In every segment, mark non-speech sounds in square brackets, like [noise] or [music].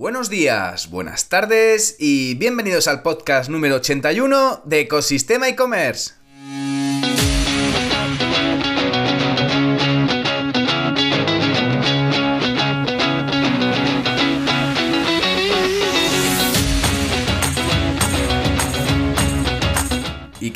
Buenos días, buenas tardes y bienvenidos al podcast número 81 de Ecosistema e-commerce.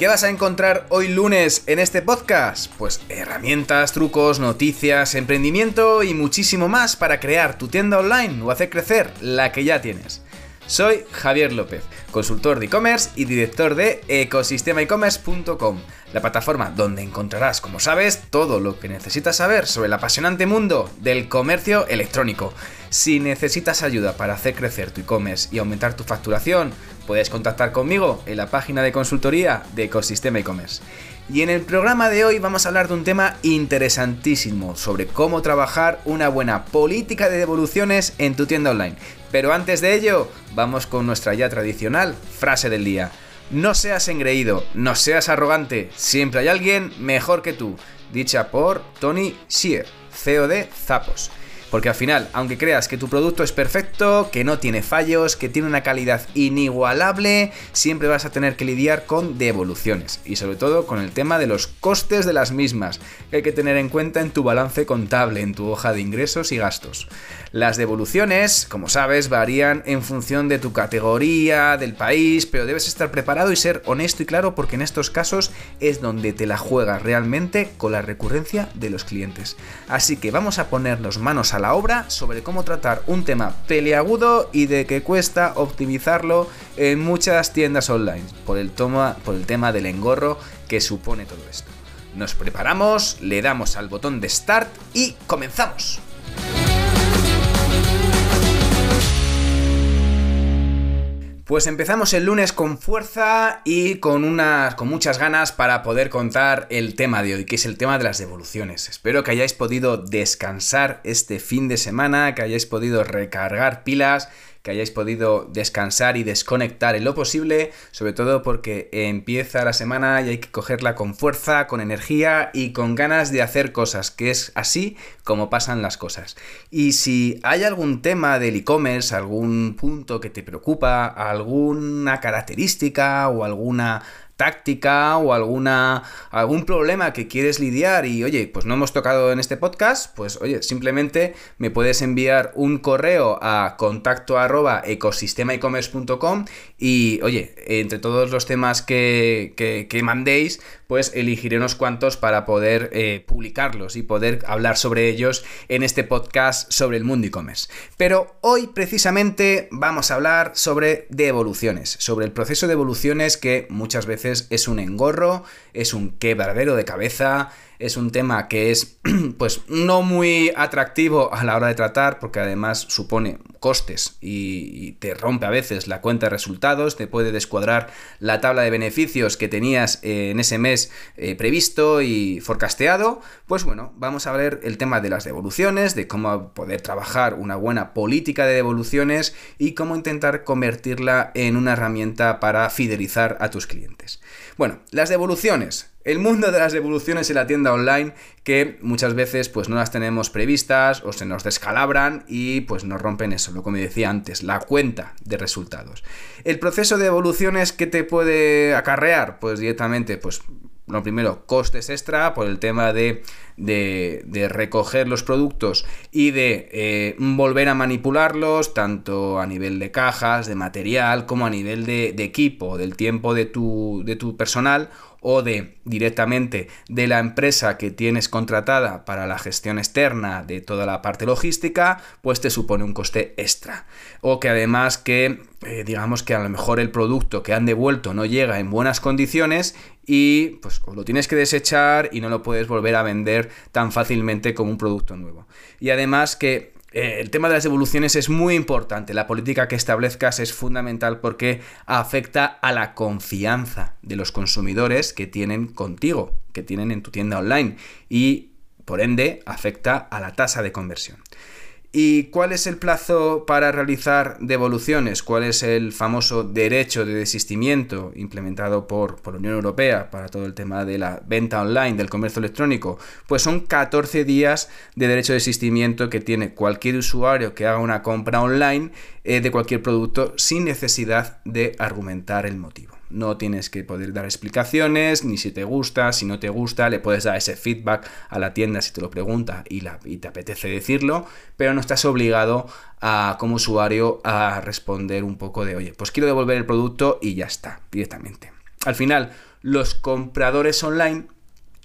Qué vas a encontrar hoy lunes en este podcast? Pues herramientas, trucos, noticias, emprendimiento y muchísimo más para crear tu tienda online o hacer crecer la que ya tienes. Soy Javier López, consultor de e-commerce y director de ecosistemaecommerce.com, la plataforma donde encontrarás, como sabes, todo lo que necesitas saber sobre el apasionante mundo del comercio electrónico. Si necesitas ayuda para hacer crecer tu e-commerce y aumentar tu facturación, puedes contactar conmigo en la página de consultoría de Ecosistema e-commerce. Y en el programa de hoy vamos a hablar de un tema interesantísimo sobre cómo trabajar una buena política de devoluciones en tu tienda online. Pero antes de ello, vamos con nuestra ya tradicional frase del día. No seas engreído, no seas arrogante, siempre hay alguien mejor que tú. Dicha por Tony Shear, CEO de Zapos. Porque al final, aunque creas que tu producto es perfecto, que no tiene fallos, que tiene una calidad inigualable, siempre vas a tener que lidiar con devoluciones. Y sobre todo con el tema de los costes de las mismas, que hay que tener en cuenta en tu balance contable, en tu hoja de ingresos y gastos. Las devoluciones, como sabes, varían en función de tu categoría, del país, pero debes estar preparado y ser honesto y claro porque en estos casos es donde te la juegas realmente con la recurrencia de los clientes. Así que vamos a ponernos manos a la obra sobre cómo tratar un tema peliagudo y de que cuesta optimizarlo en muchas tiendas online por el tema del engorro que supone todo esto. Nos preparamos, le damos al botón de Start y comenzamos. Pues empezamos el lunes con fuerza y con unas con muchas ganas para poder contar el tema de hoy, que es el tema de las devoluciones. Espero que hayáis podido descansar este fin de semana, que hayáis podido recargar pilas que hayáis podido descansar y desconectar en lo posible, sobre todo porque empieza la semana y hay que cogerla con fuerza, con energía y con ganas de hacer cosas, que es así como pasan las cosas. Y si hay algún tema del e-commerce, algún punto que te preocupa, alguna característica o alguna táctica o alguna algún problema que quieres lidiar y oye, pues no hemos tocado en este podcast, pues oye, simplemente me puedes enviar un correo a contacto arroba y oye, entre todos los temas que, que, mandéis, pues elegiré unos cuantos para poder eh, publicarlos y poder hablar sobre ellos en este podcast sobre el mundo e-commerce. Pero hoy precisamente vamos a hablar sobre devoluciones, sobre el proceso de evoluciones que muchas veces es un engorro, es un quebradero de cabeza, es un tema que es [clears throat] pues no muy atractivo a la hora de tratar porque además supone costes y, te rompe a veces la cuenta de resultados, te puede descuadrar la tabla de beneficios que tenías eh, en ese mes eh, previsto y forecasteado, pues bueno, vamos a ver el tema de las devoluciones, de cómo poder trabajar una buena política de devoluciones y cómo intentar convertirla en una herramienta para fidelizar a tus clientes. Bueno, las devoluciones. El mundo de las devoluciones en la tienda online que muchas veces pues no las tenemos previstas o se nos descalabran y pues nos rompen eso, lo me decía antes, la cuenta de resultados. El proceso de devoluciones que te puede acarrear pues directamente pues lo primero, costes extra por el tema de, de, recoger los productos y de eh, volver a manipularlos, tanto a nivel de cajas, de material, como a nivel de, de equipo, del tiempo de tu, de tu personal o de directamente de la empresa que tienes contratada para la gestión externa de toda la parte logística, pues te supone un coste extra. O que además que eh, digamos que a lo mejor el producto que han devuelto no llega en buenas condiciones y pues lo tienes que desechar y no lo puedes volver a vender tan fácilmente como un producto nuevo. Y además que eh, el tema de las devoluciones es muy importante. La política que establezcas es fundamental porque afecta a la confianza de los consumidores que tienen contigo, que tienen en tu tienda online y por ende afecta a la tasa de conversión. ¿Y cuál es el plazo para realizar devoluciones? ¿Cuál es el famoso derecho de desistimiento implementado por, por, la Unión Europea para todo el tema de la venta online, del comercio electrónico? Pues son 14 días de derecho de desistimiento que tiene cualquier usuario que haga una compra online eh, de cualquier producto sin necesidad de argumentar el motivo. No tienes que poder dar explicaciones, ni si te gusta, si no te gusta, le puedes dar ese feedback a la tienda si te lo pregunta y, la, y te apetece decirlo, pero no estás obligado a, como usuario a responder un poco de, oye, pues quiero devolver el producto y ya está, directamente. Al final, los compradores online,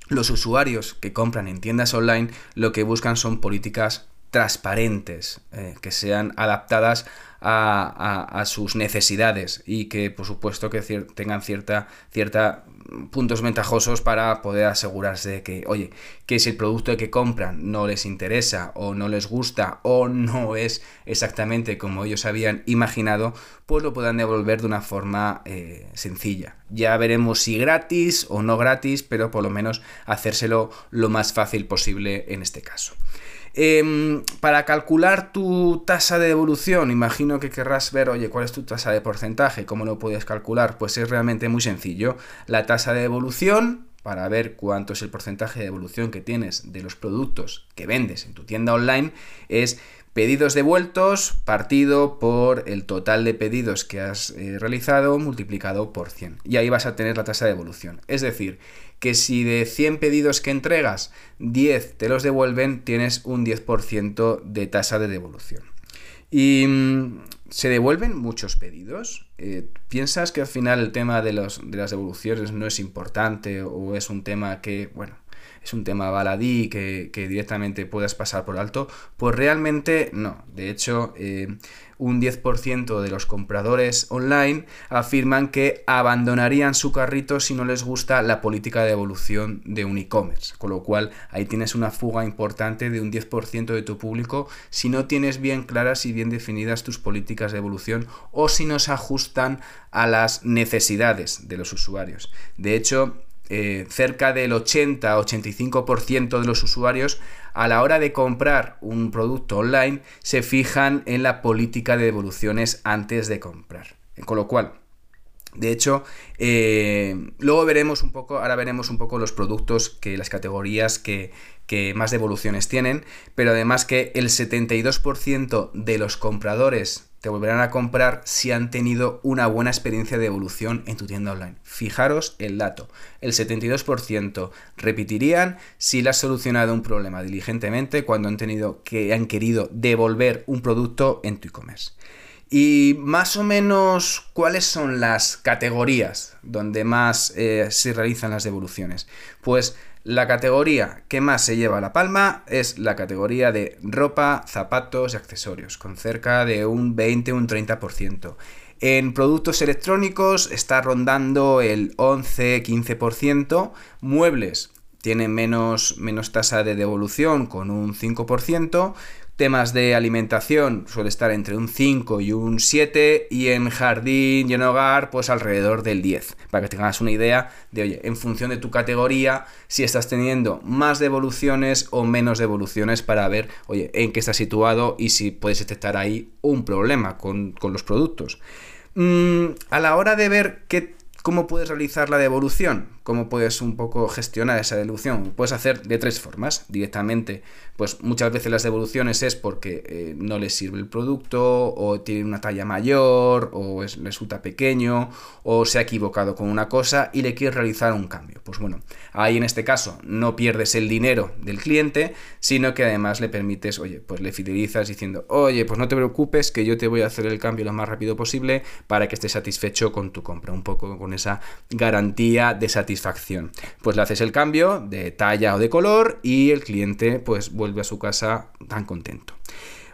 los usuarios que compran en tiendas online, lo que buscan son políticas transparentes, eh, que sean adaptadas a, sus necesidades y que por supuesto que tengan cierta, cierta puntos ventajosos para poder asegurarse de que, oye, que si el producto que compran no les interesa o no les gusta o no es exactamente como ellos habían imaginado, pues lo puedan devolver de una forma eh, sencilla. Ya veremos si gratis o no gratis, pero por lo menos hacérselo lo más fácil posible en este caso. Em, para calcular tu tasa de devolución, imagino que querrás ver, oye, ¿cuál es tu tasa de porcentaje? ¿Cómo lo puedes calcular? Pues es realmente muy sencillo. La tasa de devolución, para ver cuánto es el porcentaje de devolución que tienes de los productos que vendes en tu tienda online, es pedidos devueltos partido por el total de pedidos que has eh, realizado multiplicado por 100. Y ahí vas a tener la tasa de devolución. Es decir, que si de 100 pedidos que entregas, 10 te los devuelven, tienes un 10% de tasa de devolución. Y mm, se devuelven muchos pedidos. Eh, ¿Piensas que al final el tema de, los, de las devoluciones no es importante o es un tema que, bueno, es un tema baladí que, que directamente puedas pasar por alto? Pues realmente no. De hecho, eh, un 10% de los compradores online afirman que abandonarían su carrito si no les gusta la política de devolución de un e-commerce. Con lo cual ahí tienes una fuga importante de un 10% de tu público si no tienes bien claras y bien definidas tus políticas de evolución o si no se ajustan a las necesidades de los usuarios. De hecho, eh, cerca del 80-85% de los usuarios a la hora de comprar un producto online se fijan en la política de devoluciones antes de comprar. Con lo cual, de hecho, eh, luego veremos un poco, ahora veremos un poco los productos que las categorías que, que más devoluciones tienen, pero además que el 72% de los compradores te volverán a comprar si han tenido una buena experiencia de evolución en tu tienda online. Fijaros el dato, el 72% repetirían si le has solucionado un problema diligentemente cuando han tenido que han querido devolver un producto en tu e-commerce. Y más o menos, ¿cuáles son las categorías donde más eh, se realizan las devoluciones? Pues la categoría que más se lleva la palma es la categoría de ropa, zapatos y accesorios, con cerca de un 20 un 30%. En productos electrónicos está rondando el 11-15%, muebles tienen menos, menos tasa de devolución con un 5%, Temas de alimentación suele estar entre un 5 y un 7 y en jardín y en hogar pues alrededor del 10. Para que tengas una idea de, oye, en función de tu categoría, si estás teniendo más devoluciones o menos devoluciones para ver, oye, en qué está situado y si puedes detectar ahí un problema con, los productos. Mm, a la hora de ver qué, cómo puedes realizar la devolución, cómo puedes un poco gestionar esa devolución, puedes hacer de tres formas. Directamente pues muchas veces las devoluciones es porque eh, no les sirve el producto o tiene una talla mayor o es, resulta pequeño o se ha equivocado con una cosa y le quieres realizar un cambio. Pues bueno, ahí en este caso no pierdes el dinero del cliente, sino que además le permites, oye, pues le fidelizas diciendo, oye, pues no te preocupes que yo te voy a hacer el cambio lo más rápido posible para que estés satisfecho con tu compra, un poco con esa garantía de satisfacción. Pues le haces el cambio de talla o de color y el cliente pues vuelve a su casa tan contento.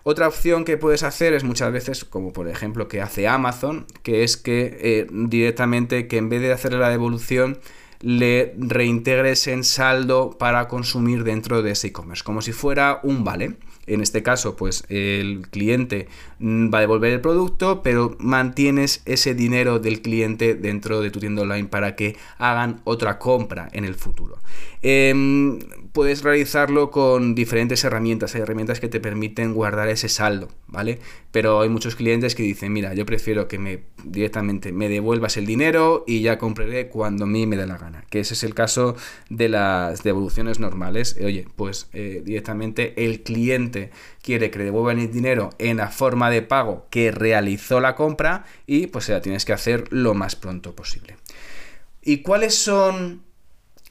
Otra opción que puedes hacer es muchas veces, como por ejemplo que hace Amazon, que es que eh, directamente que en vez de hacerle la devolución, le reintegres en saldo para consumir dentro de ese e-commerce, como si fuera un vale. En este caso, pues el cliente mm, va a devolver el producto, pero mantienes ese dinero del cliente dentro de tu tienda online para que hagan otra compra en el futuro. Em, puedes realizarlo con diferentes herramientas. Hay herramientas que te permiten guardar ese saldo, ¿vale? Pero hay muchos clientes que dicen, mira, yo prefiero que me directamente me devuelvas el dinero y ya compraré cuando a mí me dé la gana. Que ese es el caso de las devoluciones normales. Oye, pues eh, directamente el cliente quiere que le devuelvan el dinero en la forma de pago que realizó la compra y pues la tienes que hacer lo más pronto posible. ¿Y cuáles son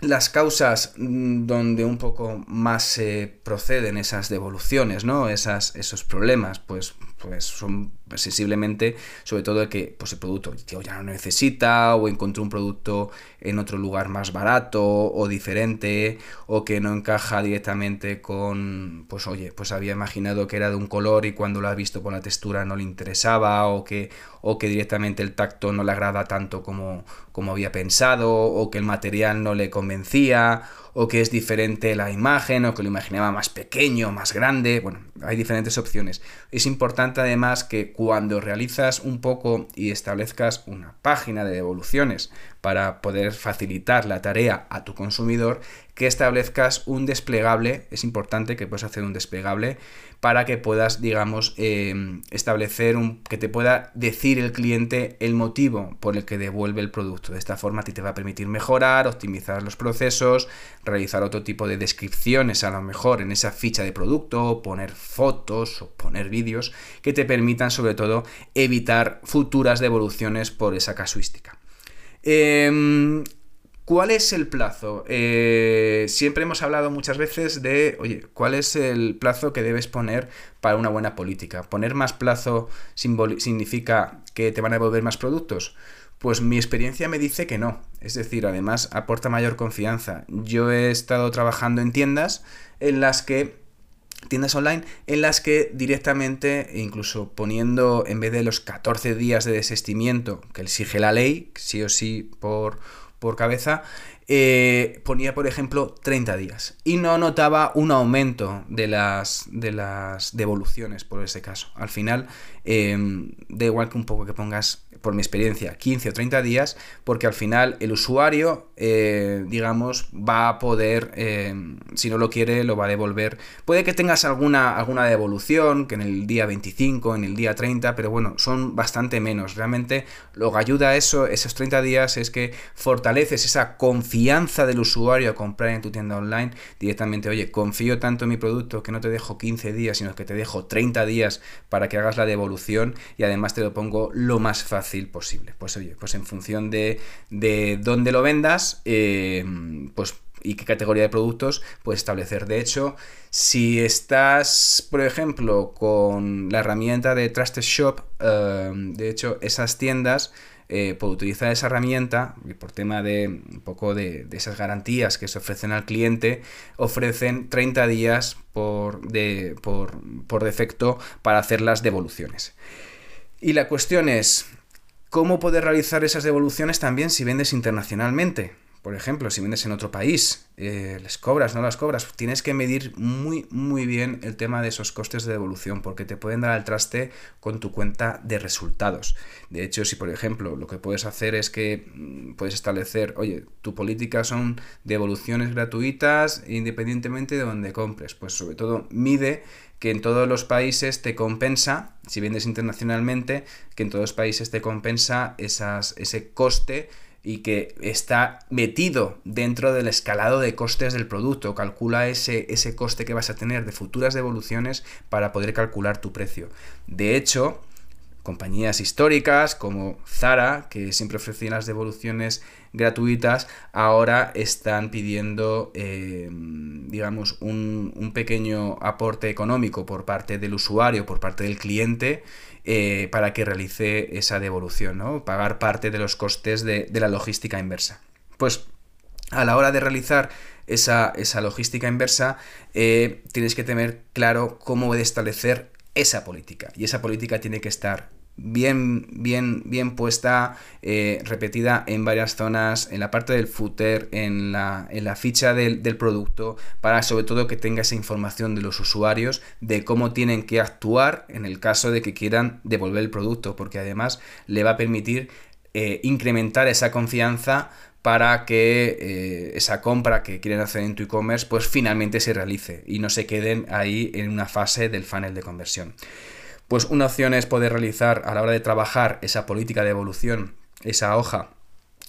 las causas mm, donde un poco más se proceden esas devoluciones, ¿no? Esas, esos problemas, pues, pues son sensiblemente, sobre todo de que pues, el producto ya no necesita, o encontró un producto en otro lugar más barato o diferente, o que no encaja directamente con, pues oye, pues había imaginado que era de un color y cuando lo ha visto con la textura no le interesaba, o que, o que directamente el tacto no le agrada tanto como, como había pensado, o que el material no le convencía, o que es diferente la imagen, o que lo imaginaba más pequeño, más grande. Bueno, hay diferentes opciones. Es importante además que cuando realizas un poco y establezcas una página de devoluciones para poder facilitar la tarea a tu consumidor, que establezcas un desplegable, es importante que puedas hacer un desplegable para que puedas, digamos, em, establecer un, que te pueda decir el cliente el motivo por el que devuelve el producto. De esta forma a ti te va a permitir mejorar, optimizar los procesos, realizar otro tipo de descripciones a lo mejor en esa ficha de producto, poner fotos o poner vídeos que te permitan sobre todo evitar futuras devoluciones por esa casuística. Em, ¿Cuál es el plazo? Eh, siempre hemos hablado muchas veces de, oye, ¿cuál es el plazo que debes poner para una buena política? ¿Poner más plazo significa que te van a devolver más productos? Pues mi experiencia me dice que no. Es decir, además aporta mayor confianza. Yo he estado trabajando en tiendas en las que tiendas online en las que directamente, incluso poniendo en vez de los 14 días de desistimiento que exige la ley, sí o sí por, por cabeza, eh, ponía, por ejemplo, 30 días. Y no notaba un aumento de las, de las devoluciones por ese caso. Al final, eh, da igual que un poco que pongas por mi experiencia, 15 o 30 días, porque al final el usuario, eh, digamos, va a poder, eh, si no lo quiere, lo va a devolver. Puede que tengas alguna, alguna devolución, que en el día 25, en el día 30, pero bueno, son bastante menos. Realmente lo que ayuda a eso, esos 30 días, es que fortaleces esa confianza del usuario a comprar en tu tienda online directamente. Oye, confío tanto en mi producto que no te dejo 15 días, sino que te dejo 30 días para que hagas la devolución y además te lo pongo lo más fácil posible. Pues oye, pues en función de, de dónde lo vendas, eh, pues y qué categoría de productos puedes establecer. De hecho, si estás, por ejemplo, con la herramienta de Trusted Shop, eh, de hecho, esas tiendas eh, por utilizar esa herramienta, y por tema de un poco de, esas garantías que se ofrecen al cliente, ofrecen 30 días por, de, por, por defecto para hacer las devoluciones. Y la cuestión es, ¿Cómo poder realizar esas devoluciones también si vendes internacionalmente? Por ejemplo, si vendes en otro país, eh, ¿les cobras, no las cobras? Tienes que medir muy, muy bien el tema de esos costes de devolución, porque te pueden dar al traste con tu cuenta de resultados. De hecho, si por ejemplo lo que puedes hacer es que mm, puedes establecer, oye, tu política son devoluciones gratuitas independientemente de donde compres, pues sobre todo mide que en todos los países te compensa, si vendes internacionalmente, que en todos los países te compensa esas, ese coste y que está metido dentro del escalado de costes del producto. Calcula ese, ese coste que vas a tener de futuras devoluciones para poder calcular tu precio. De hecho, compañías históricas como Zara, que siempre ofrecían las devoluciones gratuitas, ahora están pidiendo, eh, digamos, un, pequeño aporte económico por parte del usuario, por parte del cliente, eh, para que realice esa devolución, ¿no? Pagar parte de los costes de, la logística inversa. Pues a la hora de realizar esa, logística inversa, eh, tienes que tener claro cómo establecer esa política. Y esa política tiene que estar bien, bien, bien puesta, eh, repetida en varias zonas, en la parte del footer, en la, en la ficha del, del, producto, para sobre todo que tenga esa información de los usuarios de cómo tienen que actuar en el caso de que quieran devolver el producto, porque además le va a permitir eh, incrementar esa confianza para que eh, esa compra que quieren hacer en tu e-commerce pues finalmente se realice y no se queden ahí en una fase del funnel de conversión. Pues una opción es poder realizar a la hora de trabajar esa política de evolución, esa hoja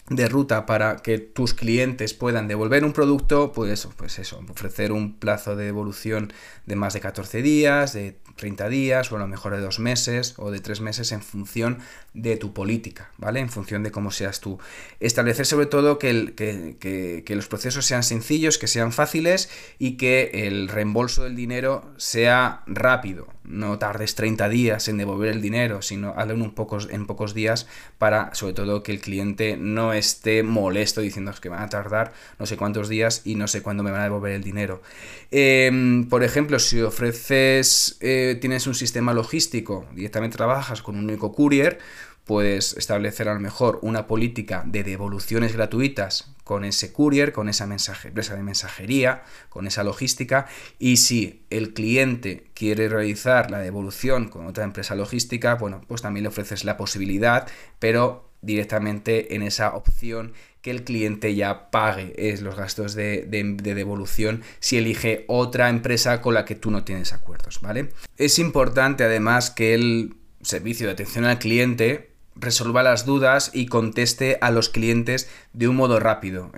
de ruta para que tus clientes puedan devolver un producto, pues, pues eso, ofrecer un plazo de devolución de más de 14 días, de 30 días o a lo mejor de dos meses o de tres meses en función de tu política, ¿vale? En función de cómo seas tú. Establecer sobre todo que, el, que, que, los procesos sean sencillos, que sean fáciles y que el reembolso del dinero sea rápido. No tardes 30 días en devolver el dinero, sino hazlo en, pocos, en pocos días para sobre todo que el cliente no esté molesto diciendo que van a tardar no sé cuántos días y no sé cuándo me van a devolver el dinero. Em, por ejemplo, si ofreces, eh, tienes un sistema logístico, directamente trabajas con un único courier, puedes establecer a lo mejor una política de devoluciones gratuitas con ese courier, con esa empresa de mensajería, con esa logística. Y si el cliente quiere realizar la devolución con otra empresa logística, bueno, pues también le ofreces la posibilidad, pero directamente en esa opción que el cliente ya pague es los gastos de, de, devolución si elige otra empresa con la que tú no tienes acuerdos, ¿vale? Es importante además que el servicio de atención al cliente resuelva las dudas y conteste a los clientes de un modo rápido.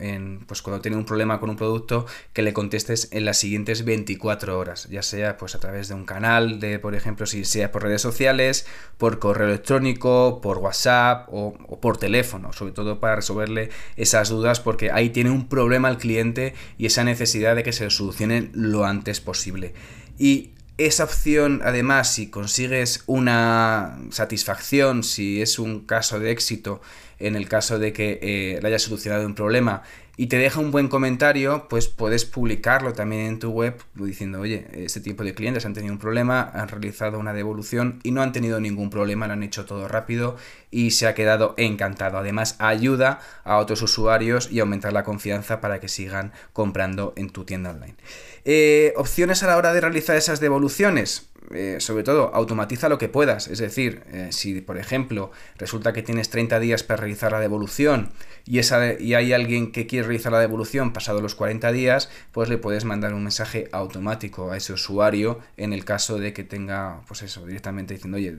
Pues cuando tiene un problema con un producto, que le contestes en las siguientes 24 horas, ya sea pues a través de un canal, de por ejemplo, si sea por redes sociales, por correo electrónico, por WhatsApp o, o por teléfono, sobre todo para resolverle esas dudas, porque ahí tiene un problema el cliente y esa necesidad de que se lo solucionen lo antes posible. Y esa opción, además, si consigues una satisfacción, si es un caso de éxito, en el caso de que eh, le hayas solucionado un problema y te deja un buen comentario, pues puedes publicarlo también en tu web diciendo, oye, este tipo de clientes han tenido un problema, han realizado una devolución y no han tenido ningún problema, lo han hecho todo rápido y se ha quedado encantado. Además, ayuda a otros usuarios y aumentar la confianza para que sigan comprando en tu tienda online. Eh, opciones a la hora de realizar esas devoluciones. Eh, sobre todo, automatiza lo que puedas. Es decir, eh, si por ejemplo resulta que tienes 30 días para realizar la devolución y, esa, y hay alguien que quiere realizar la devolución pasado los 40 días, pues le puedes mandar un mensaje automático a ese usuario en el caso de que tenga, pues eso, directamente diciendo, oye,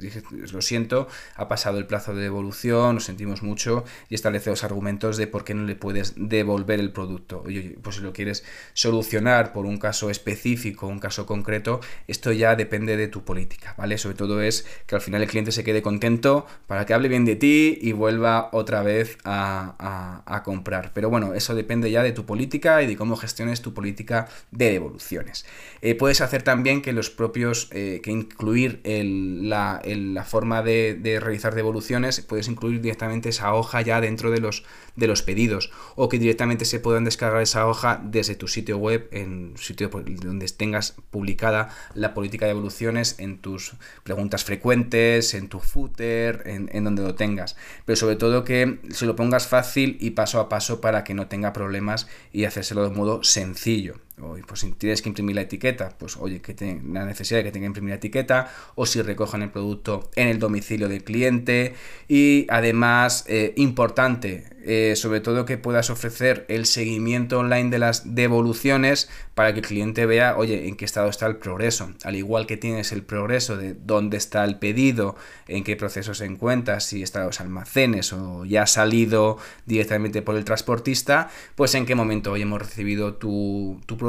lo siento, ha pasado el plazo de devolución, lo sentimos mucho y establece los argumentos de por qué no le puedes devolver el producto. Oye, pues si lo quieres solucionar por un caso específico, un caso concreto, esto ya depende de tu política, ¿vale? Sobre todo es que al final el cliente se quede contento para que hable bien de ti y vuelva otra vez a, a, comprar. Pero bueno, eso depende ya de tu política y de cómo gestiones tu política de devoluciones. Eh, puedes hacer también que los propios, eh, que incluir el, la, la, forma de, de, realizar devoluciones, puedes incluir directamente esa hoja ya dentro de los, de los pedidos o que directamente se puedan descargar esa hoja desde tu sitio web en sitio donde tengas publicada la política de devolución en tus preguntas frecuentes, en tu footer, en, donde lo tengas. Pero sobre todo que se lo pongas fácil y paso a paso para que no tenga problemas y hacérselo de modo sencillo. O, pues si tienes que imprimir la etiqueta, pues oye, que tenga la necesidad de que tenga que imprimir la etiqueta, o si recojan el producto en el domicilio del cliente. Y además, eh, importante, eh, sobre todo que puedas ofrecer el seguimiento online de las devoluciones para que el cliente vea, oye, en qué estado está el progreso. Al igual que tienes el progreso de dónde está el pedido, en qué proceso se encuentra, si está en los almacenes o ya ha salido directamente por el transportista, pues en qué momento hoy hemos recibido tu, producto,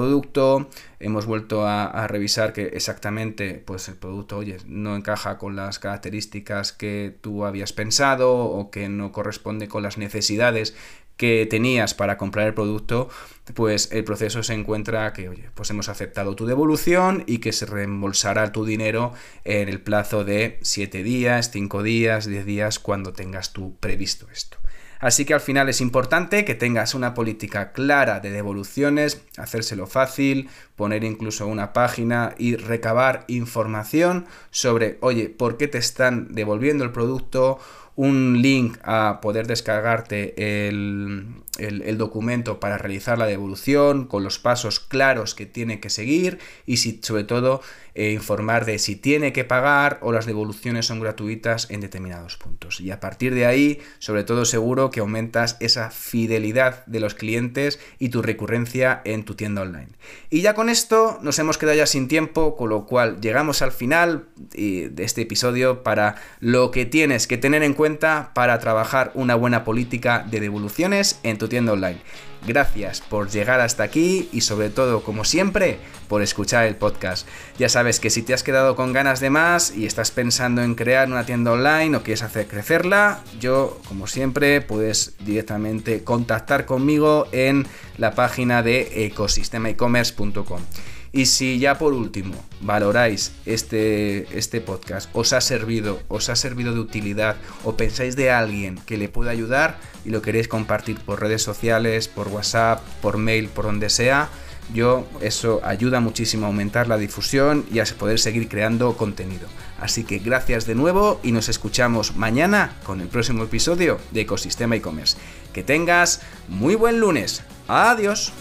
hemos vuelto a, a, revisar que exactamente pues el producto, oye, no encaja con las características que tú habías pensado o que no corresponde con las necesidades que tenías para comprar el producto, pues el proceso se encuentra que, oye, pues hemos aceptado tu devolución y que se reembolsará tu dinero en el plazo de 7 días, 5 días, 10 días, cuando tengas tú previsto esto. Así que al final es importante que tengas una política clara de devoluciones, hacérselo fácil, poner incluso una página y recabar información sobre, oye, ¿por qué te están devolviendo el producto? un link a poder descargarte el, el, documento para realizar la devolución con los pasos claros que tiene que seguir y si, sobre todo eh, informar de si tiene que pagar o las devoluciones son gratuitas en determinados puntos. Y a partir de ahí, sobre todo seguro que aumentas esa fidelidad de los clientes y tu recurrencia en tu tienda online. Y ya con esto nos hemos quedado ya sin tiempo, con lo cual llegamos al final de este episodio para lo que tienes que tener en cuenta para trabajar una buena política de devoluciones en tu tienda online. Gracias por llegar hasta aquí y sobre todo, como siempre, por escuchar el podcast. Ya sabes que si te has quedado con ganas de más y estás pensando en crear una tienda online o quieres hacer crecerla, yo, como siempre, puedes directamente contactar conmigo en la página de ecosistemaecommerce.com. Y si ya por último valoráis este, este podcast, os ha servido, os ha servido de utilidad o pensáis de alguien que le pueda ayudar y lo queréis compartir por redes sociales, por WhatsApp, por mail, por donde sea, yo eso ayuda muchísimo a aumentar la difusión y a poder seguir creando contenido. Así que gracias de nuevo y nos escuchamos mañana con el próximo episodio de Ecosistema e-commerce. Que tengas muy buen lunes. Adiós.